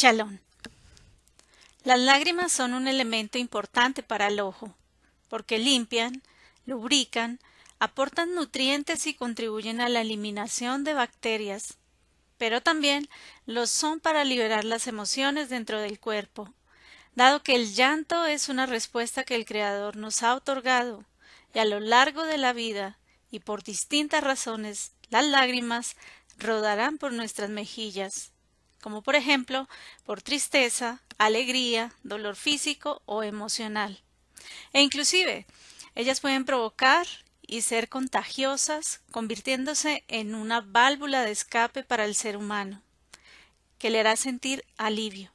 Chalón. Las lágrimas son un elemento importante para el ojo, porque limpian, lubrican, aportan nutrientes y contribuyen a la eliminación de bacterias, pero también lo son para liberar las emociones dentro del cuerpo, dado que el llanto es una respuesta que el Creador nos ha otorgado, y a lo largo de la vida, y por distintas razones, las lágrimas rodarán por nuestras mejillas, como por ejemplo por tristeza, alegría, dolor físico o emocional. E inclusive, ellas pueden provocar y ser contagiosas, convirtiéndose en una válvula de escape para el ser humano, que le hará sentir alivio.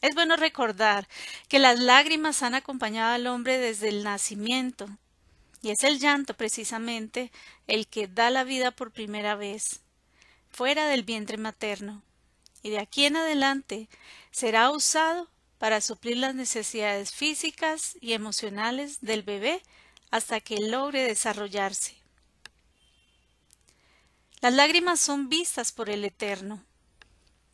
Es bueno recordar que las lágrimas han acompañado al hombre desde el nacimiento, y es el llanto precisamente el que da la vida por primera vez, fuera del vientre materno, y de aquí en adelante será usado para suplir las necesidades físicas y emocionales del bebé hasta que logre desarrollarse. Las lágrimas son vistas por el Eterno.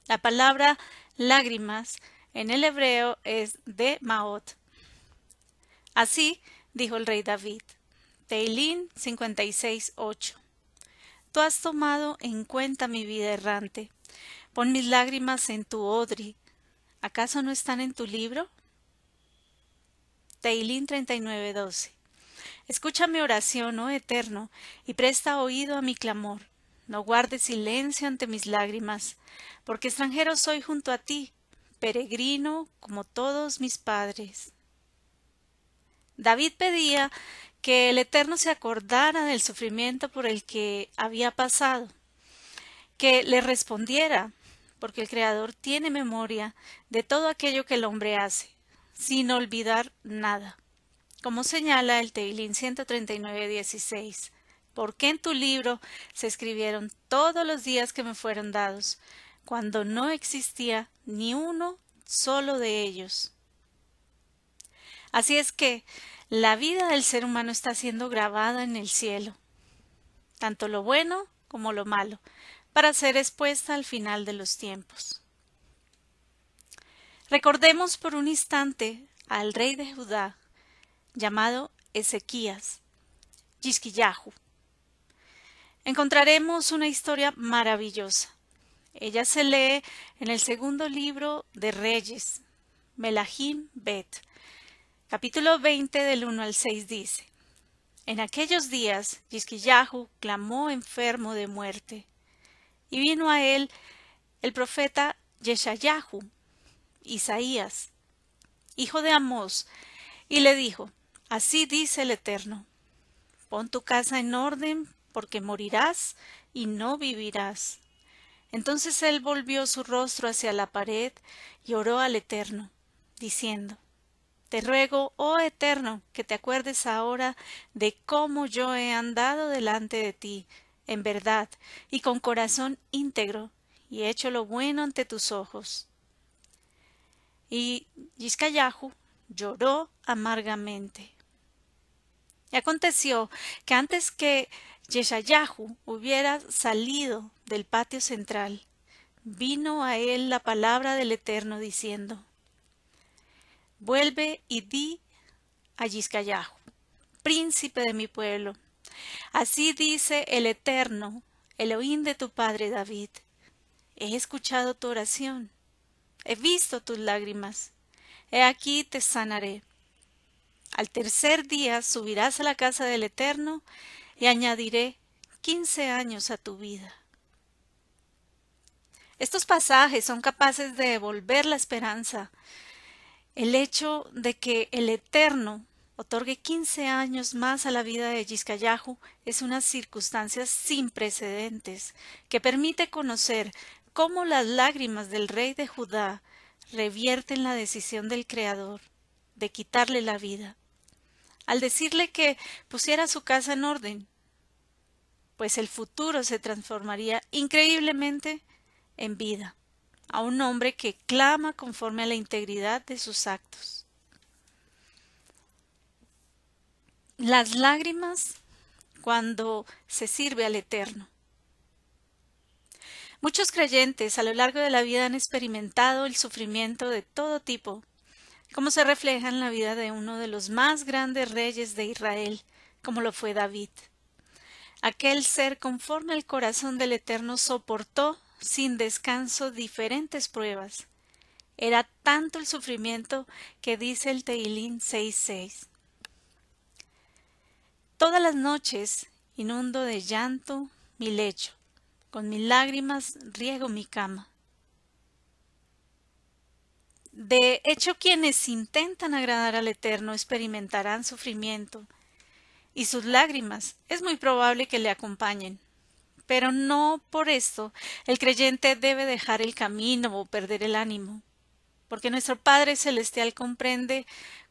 La palabra lágrimas en el hebreo es de Maot. Así dijo el rey David. Teilín 56.8. Tú has tomado en cuenta mi vida errante. Pon mis lágrimas en tu odri. ¿Acaso no están en tu libro? Teilín 39.12. Escucha mi oración, oh Eterno, y presta oído a mi clamor. No guardes silencio ante mis lágrimas, porque extranjero soy junto a ti, peregrino como todos mis padres. David pedía que el Eterno se acordara del sufrimiento por el que había pasado, que le respondiera, porque el Creador tiene memoria de todo aquello que el hombre hace, sin olvidar nada. Como señala el Teilín 139.16, porque en tu libro se escribieron todos los días que me fueron dados, cuando no existía ni uno solo de ellos. Así es que la vida del ser humano está siendo grabada en el cielo, tanto lo bueno como lo malo, para ser expuesta al final de los tiempos. Recordemos por un instante al rey de Judá, llamado Ezequías, Yisquillahu. Encontraremos una historia maravillosa. Ella se lee en el segundo libro de Reyes, Melahim Bet, capítulo 20 del 1 al 6 dice: En aquellos días Yisquillahu clamó enfermo de muerte, y vino a él el profeta Yeshayahu, Isaías, hijo de Amós, y le dijo: Así dice el Eterno: Pon tu casa en orden, porque morirás y no vivirás. Entonces él volvió su rostro hacia la pared y oró al Eterno, diciendo Te ruego, oh Eterno, que te acuerdes ahora de cómo yo he andado delante de ti, en verdad, y con corazón íntegro, y he hecho lo bueno ante tus ojos. Y Yiscayahu lloró amargamente. Y aconteció que antes que Yeshayahu hubiera salido del patio central, vino a él la palabra del Eterno diciendo Vuelve y di a Yiscayahu, príncipe de mi pueblo. Así dice el Eterno, el oín de tu padre David. He escuchado tu oración, he visto tus lágrimas, he aquí te sanaré. Al tercer día subirás a la casa del Eterno y añadiré quince años a tu vida. Estos pasajes son capaces de devolver la esperanza. El hecho de que el Eterno otorgue quince años más a la vida de Yiscayahu es una circunstancia sin precedentes que permite conocer cómo las lágrimas del rey de Judá revierten la decisión del Creador de quitarle la vida al decirle que pusiera su casa en orden, pues el futuro se transformaría increíblemente en vida a un hombre que clama conforme a la integridad de sus actos. Las lágrimas cuando se sirve al Eterno. Muchos creyentes a lo largo de la vida han experimentado el sufrimiento de todo tipo, como se refleja en la vida de uno de los más grandes reyes de Israel, como lo fue David. Aquel ser conforme al corazón del Eterno soportó sin descanso diferentes pruebas. Era tanto el sufrimiento que dice el Teilín 6.6. Todas las noches inundo de llanto mi lecho, con mis lágrimas riego mi cama. De hecho, quienes intentan agradar al Eterno experimentarán sufrimiento, y sus lágrimas es muy probable que le acompañen. Pero no por esto el creyente debe dejar el camino o perder el ánimo, porque nuestro Padre Celestial comprende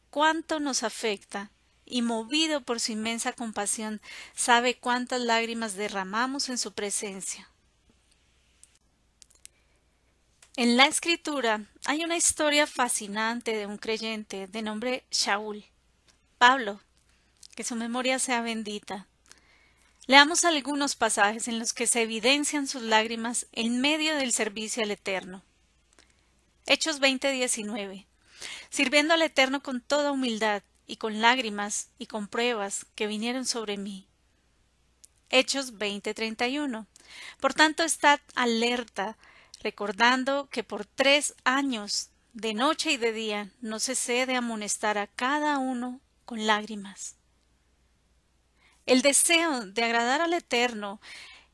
cuánto nos afecta y movido por su inmensa compasión, sabe cuántas lágrimas derramamos en su presencia. En la escritura hay una historia fascinante de un creyente de nombre Shaul. Pablo, que su memoria sea bendita. Leamos algunos pasajes en los que se evidencian sus lágrimas en medio del servicio al Eterno. Hechos 20:19. Sirviendo al Eterno con toda humildad y con lágrimas y con pruebas que vinieron sobre mí. Hechos 20:31. Por tanto, estad alerta, recordando que por tres años, de noche y de día, no cesé de amonestar a cada uno con lágrimas. El deseo de agradar al Eterno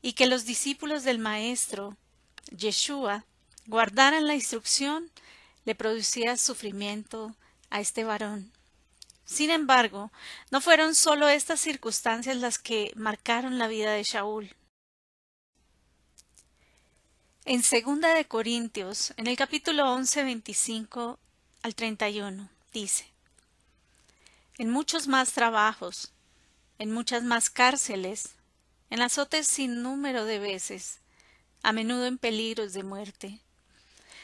y que los discípulos del Maestro, Yeshua, guardaran la instrucción, le producía sufrimiento a este varón. Sin embargo, no fueron solo estas circunstancias las que marcaron la vida de Shaul. En segunda de Corintios, en el capítulo 11, 25 al 31, dice, En muchos más trabajos, en muchas más cárceles, en azotes sin número de veces, a menudo en peligros de muerte.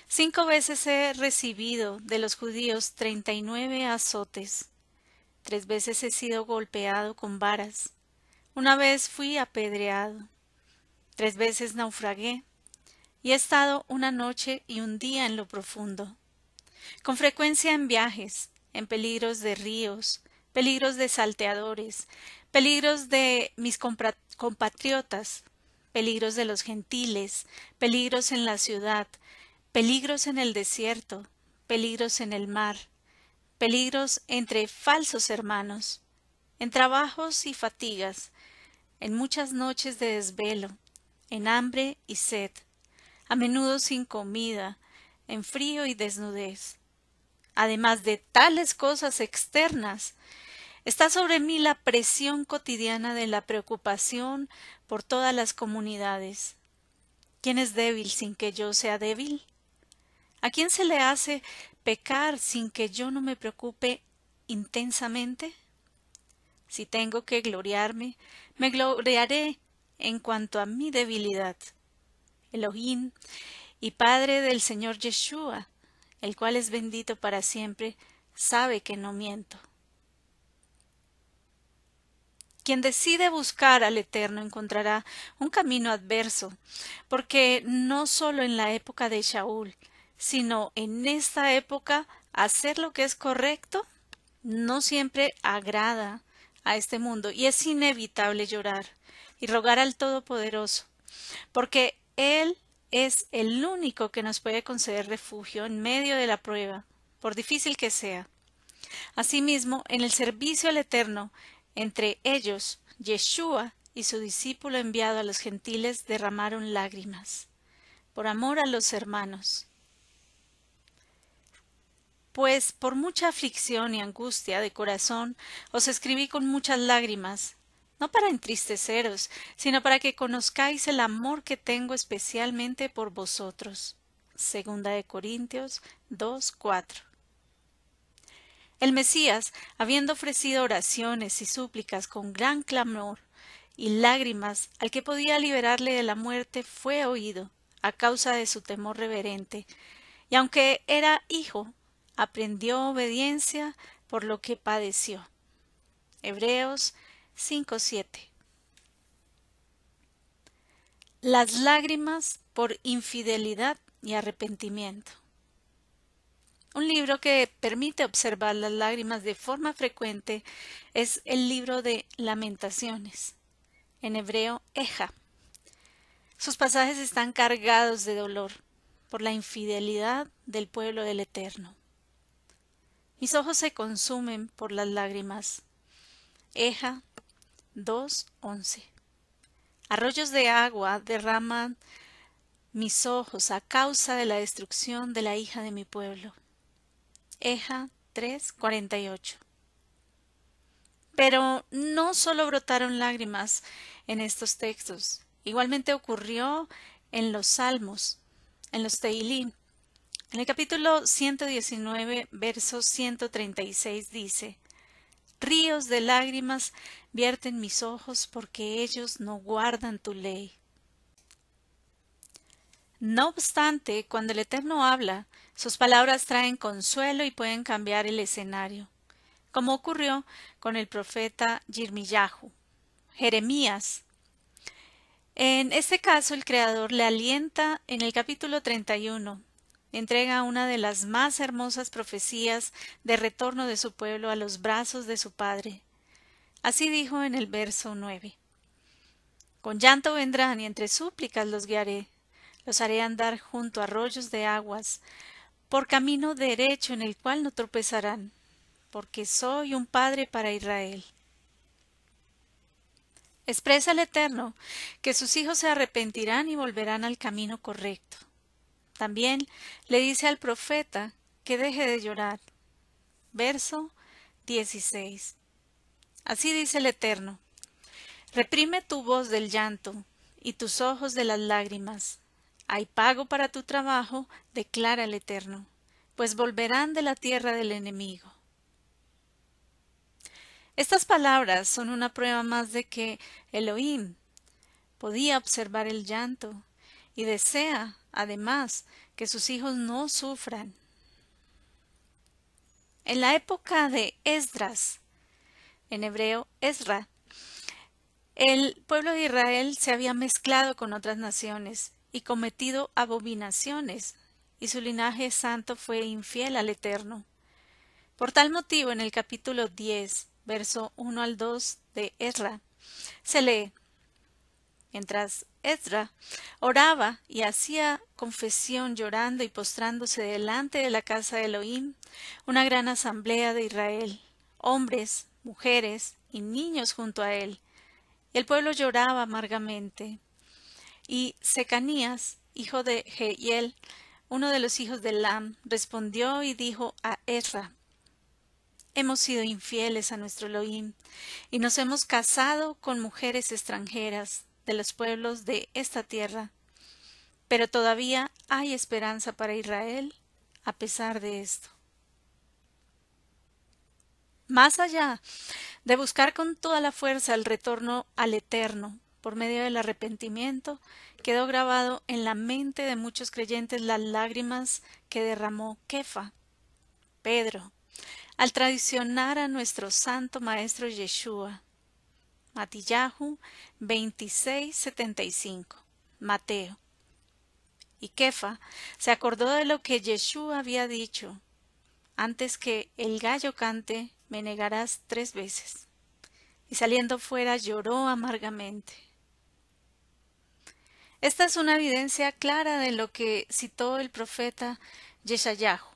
Cinco veces he recibido de los judíos treinta y nueve azotes Tres veces he sido golpeado con varas. Una vez fui apedreado. Tres veces naufragué. Y he estado una noche y un día en lo profundo. Con frecuencia en viajes, en peligros de ríos, peligros de salteadores, peligros de mis compatriotas, peligros de los gentiles, peligros en la ciudad, peligros en el desierto, peligros en el mar, peligros entre falsos hermanos, en trabajos y fatigas, en muchas noches de desvelo, en hambre y sed, a menudo sin comida, en frío y desnudez. Además de tales cosas externas, está sobre mí la presión cotidiana de la preocupación por todas las comunidades. ¿Quién es débil sin que yo sea débil? ¿A quién se le hace pecar sin que yo no me preocupe intensamente? Si tengo que gloriarme, me gloriaré en cuanto a mi debilidad. Elohim y Padre del Señor Yeshua, el cual es bendito para siempre, sabe que no miento. Quien decide buscar al Eterno encontrará un camino adverso, porque no sólo en la época de Shaul, sino en esta época hacer lo que es correcto no siempre agrada a este mundo y es inevitable llorar y rogar al Todopoderoso, porque Él es el único que nos puede conceder refugio en medio de la prueba, por difícil que sea. Asimismo, en el servicio al Eterno, entre ellos, Yeshua y su discípulo enviado a los gentiles derramaron lágrimas, por amor a los hermanos pues por mucha aflicción y angustia de corazón os escribí con muchas lágrimas, no para entristeceros, sino para que conozcáis el amor que tengo especialmente por vosotros. Segunda de Corintios 2, El Mesías, habiendo ofrecido oraciones y súplicas con gran clamor y lágrimas al que podía liberarle de la muerte, fue oído a causa de su temor reverente, y aunque era hijo, aprendió obediencia por lo que padeció. Hebreos 5:7 Las lágrimas por infidelidad y arrepentimiento. Un libro que permite observar las lágrimas de forma frecuente es el libro de Lamentaciones, en hebreo Eja. Sus pasajes están cargados de dolor por la infidelidad del pueblo del Eterno. Mis ojos se consumen por las lágrimas. Eja 2.11 Arroyos de agua derraman mis ojos a causa de la destrucción de la hija de mi pueblo. Eja 3:48. Pero no solo brotaron lágrimas en estos textos, igualmente ocurrió en los Salmos, en los Teilim. En el capítulo 119, verso 136 dice, Ríos de lágrimas vierten mis ojos porque ellos no guardan tu ley. No obstante, cuando el Eterno habla, sus palabras traen consuelo y pueden cambiar el escenario, como ocurrió con el profeta Yirmiyahu, Jeremías. En este caso, el Creador le alienta en el capítulo 31, entrega una de las más hermosas profecías de retorno de su pueblo a los brazos de su Padre. Así dijo en el verso 9. Con llanto vendrán y entre súplicas los guiaré los haré andar junto a arroyos de aguas, por camino derecho en el cual no tropezarán, porque soy un padre para Israel. Expresa el Eterno que sus hijos se arrepentirán y volverán al camino correcto. También le dice al profeta que deje de llorar. Verso 16. Así dice el Eterno. Reprime tu voz del llanto y tus ojos de las lágrimas, hay pago para tu trabajo, declara el Eterno, pues volverán de la tierra del enemigo. Estas palabras son una prueba más de que Elohim podía observar el llanto y desea, además, que sus hijos no sufran. En la época de Esdras, en hebreo Esra, el pueblo de Israel se había mezclado con otras naciones y cometido abominaciones, y su linaje santo fue infiel al Eterno. Por tal motivo, en el capítulo 10, verso 1 al 2 de Ezra, se lee Mientras Ezra oraba y hacía confesión llorando y postrándose delante de la casa de Elohim, una gran asamblea de Israel, hombres, mujeres y niños junto a él. Y el pueblo lloraba amargamente. Y Secanías, hijo de Jehiel, uno de los hijos de Lam, respondió y dijo a Ezra, Hemos sido infieles a nuestro Elohim, y nos hemos casado con mujeres extranjeras de los pueblos de esta tierra. Pero todavía hay esperanza para Israel a pesar de esto. Más allá de buscar con toda la fuerza el retorno al Eterno, por medio del arrepentimiento, quedó grabado en la mente de muchos creyentes las lágrimas que derramó Kefa, Pedro, al traicionar a nuestro santo maestro Yeshua. Matillahu 26:75. Mateo. Y Kefa se acordó de lo que Yeshua había dicho: Antes que el gallo cante, me negarás tres veces. Y saliendo fuera lloró amargamente. Esta es una evidencia clara de lo que citó el profeta Yeshayahu.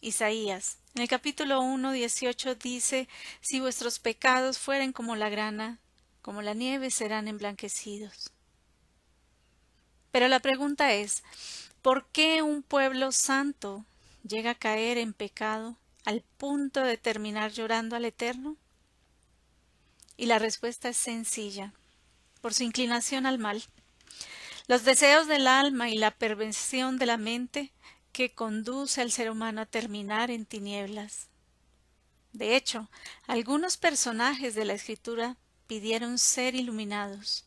Isaías. En el capítulo 1, 18 dice, Si vuestros pecados fueren como la grana, como la nieve serán emblanquecidos. Pero la pregunta es, ¿por qué un pueblo santo llega a caer en pecado al punto de terminar llorando al Eterno? Y la respuesta es sencilla, por su inclinación al mal los deseos del alma y la perversión de la mente que conduce al ser humano a terminar en tinieblas. De hecho, algunos personajes de la escritura pidieron ser iluminados.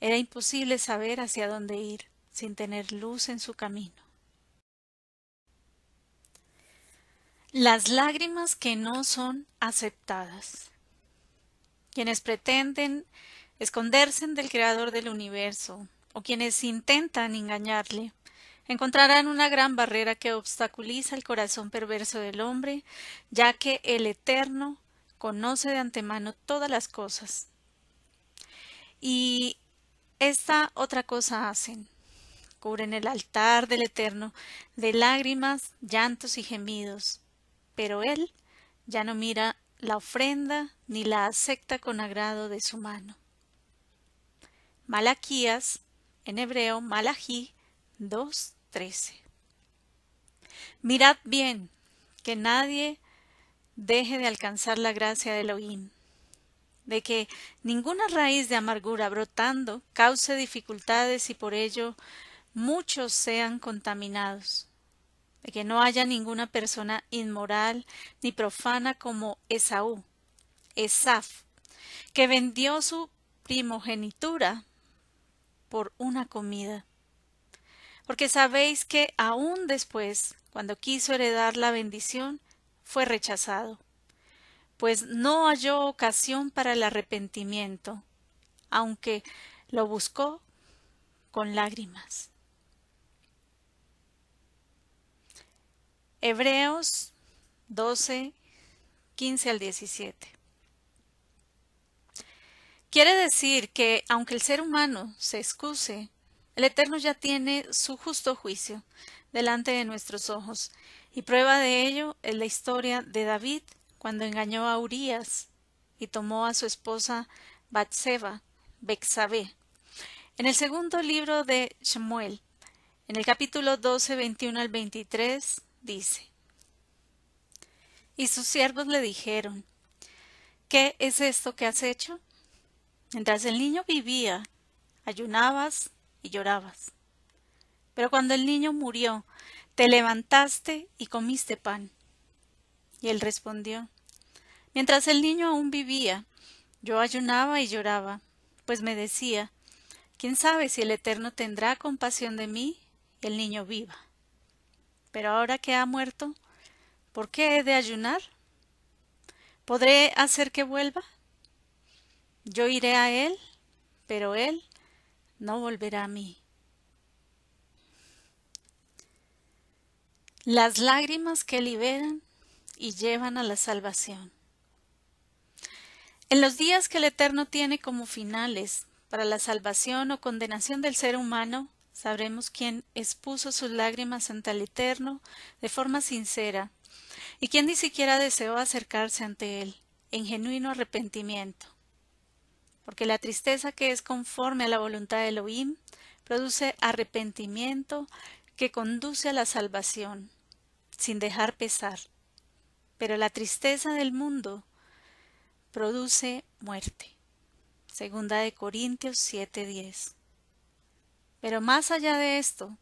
Era imposible saber hacia dónde ir sin tener luz en su camino. Las lágrimas que no son aceptadas. Quienes pretenden esconderse del Creador del universo, o quienes intentan engañarle, encontrarán una gran barrera que obstaculiza el corazón perverso del hombre, ya que el Eterno conoce de antemano todas las cosas. Y esta otra cosa hacen. Cubren el altar del Eterno de lágrimas, llantos y gemidos. Pero Él ya no mira la ofrenda ni la acepta con agrado de su mano. Malaquías, en hebreo Malají 2.13. Mirad bien que nadie deje de alcanzar la gracia de Elohim, de que ninguna raíz de amargura brotando cause dificultades y por ello muchos sean contaminados, de que no haya ninguna persona inmoral ni profana como Esaú, Esaf, que vendió su primogenitura por una comida. Porque sabéis que aún después, cuando quiso heredar la bendición, fue rechazado, pues no halló ocasión para el arrepentimiento, aunque lo buscó con lágrimas. Hebreos 12, 15 al 17. Quiere decir que, aunque el ser humano se excuse, el Eterno ya tiene su justo juicio delante de nuestros ojos, y prueba de ello es la historia de David cuando engañó a Urías y tomó a su esposa Batseba, Bexabé. En el segundo libro de Shemuel, en el capítulo 12, 21 al 23, dice: Y sus siervos le dijeron: ¿Qué es esto que has hecho? Mientras el niño vivía, ayunabas y llorabas. Pero cuando el niño murió, te levantaste y comiste pan. Y él respondió: Mientras el niño aún vivía, yo ayunaba y lloraba, pues me decía: ¿Quién sabe si el Eterno tendrá compasión de mí y el niño viva? Pero ahora que ha muerto, ¿por qué he de ayunar? ¿Podré hacer que vuelva? Yo iré a él, pero él no volverá a mí. Las lágrimas que liberan y llevan a la salvación. En los días que el Eterno tiene como finales para la salvación o condenación del ser humano, sabremos quién expuso sus lágrimas ante el Eterno de forma sincera, y quién ni siquiera deseó acercarse ante él en genuino arrepentimiento. Porque la tristeza que es conforme a la voluntad de Elohim produce arrepentimiento que conduce a la salvación, sin dejar pesar. Pero la tristeza del mundo produce muerte. Segunda de Corintios 7:10. Pero más allá de esto,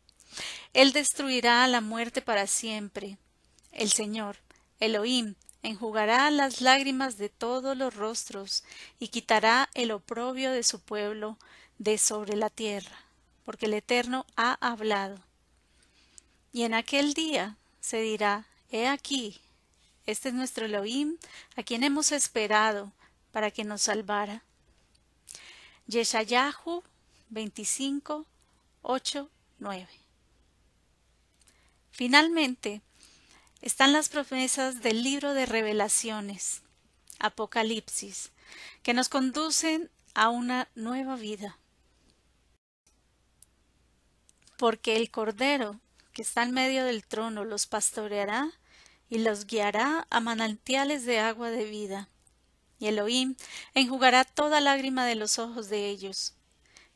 Él destruirá a la muerte para siempre. El Señor, Elohim, enjugará las lágrimas de todos los rostros y quitará el oprobio de su pueblo de sobre la tierra, porque el Eterno ha hablado. Y en aquel día se dirá, He aquí, este es nuestro Elohim, a quien hemos esperado para que nos salvara. Yeshayahu 25, 8, 9. Finalmente, están las promesas del libro de revelaciones, Apocalipsis, que nos conducen a una nueva vida. Porque el Cordero que está en medio del trono los pastoreará y los guiará a manantiales de agua de vida. Y Elohim enjugará toda lágrima de los ojos de ellos,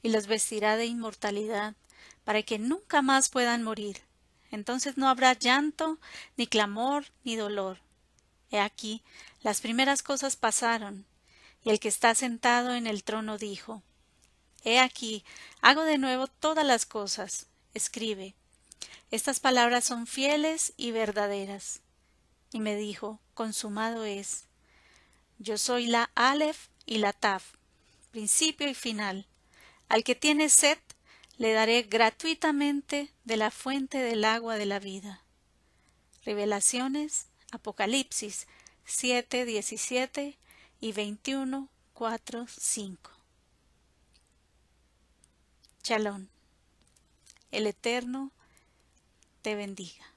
y los vestirá de inmortalidad, para que nunca más puedan morir. Entonces no habrá llanto, ni clamor, ni dolor. He aquí, las primeras cosas pasaron, y el que está sentado en el trono dijo He aquí, hago de nuevo todas las cosas. Escribe. Estas palabras son fieles y verdaderas. Y me dijo, consumado es. Yo soy la Aleph y la Taf, principio y final. Al que tiene sed, le daré gratuitamente de la fuente del agua de la vida. Revelaciones, Apocalipsis 7, 17 y 21, 4, 5. Chalón. El Eterno te bendiga.